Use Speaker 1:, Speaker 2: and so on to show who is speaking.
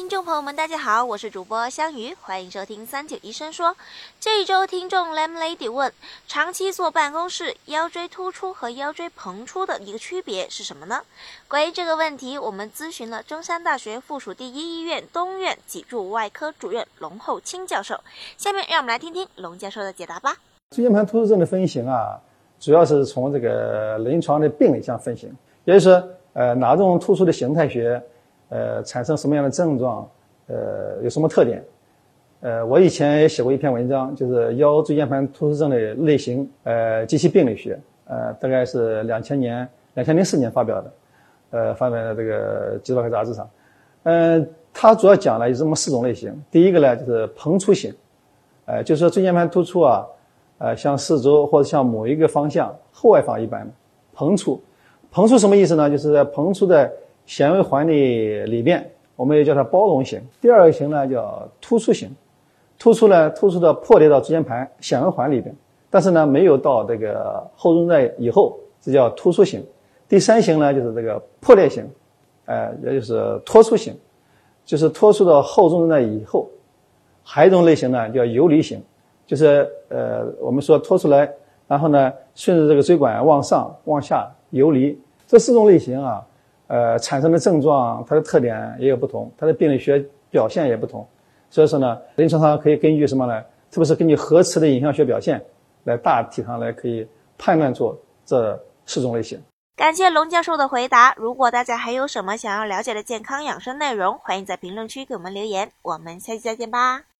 Speaker 1: 听众朋友们，大家好，我是主播香鱼，欢迎收听三九医生说。这一周听众 Lam Lady 问：长期坐办公室，腰椎突出和腰椎膨出的一个区别是什么呢？关于这个问题，我们咨询了中山大学附属第一医院东院脊柱外科主任龙厚清教授。下面让我们来听听龙教授的解答吧。
Speaker 2: 椎间盘突出症的分型啊，主要是从这个临床的病理上分型，也就是，呃，哪种突出的形态学。呃，产生什么样的症状？呃，有什么特点？呃，我以前也写过一篇文章，就是腰椎间盘突出症的类型，呃，及其病理学，呃，大概是两千年、两千零四年发表的，呃，发表在这个《脊椎科杂志》上。嗯，它主要讲了有这么四种类型。第一个呢，就是膨出型，呃，就是说椎间盘突出啊，呃，向四周或者向某一个方向后外方一般膨出。膨出什么意思呢？就是在膨出的。纤维环的里面，我们也叫它包容型。第二个型呢叫突出型，突出呢突出到破裂到椎间盘纤维环里边，但是呢没有到这个后中带以后，这叫突出型。第三型呢就是这个破裂型，呃，也就是脱出型，就是脱出到后中带以后。还有一种类型呢叫游离型，就是呃我们说脱出来，然后呢顺着这个椎管往上往下游离。这四种类型啊。呃，产生的症状，它的特点也有不同，它的病理学表现也不同，所以说呢，临床上可以根据什么呢？特别是根据核磁的影像学表现，来大体上来可以判断出这四种类型。
Speaker 1: 感谢龙教授的回答。如果大家还有什么想要了解的健康养生内容，欢迎在评论区给我们留言。我们下期再见吧。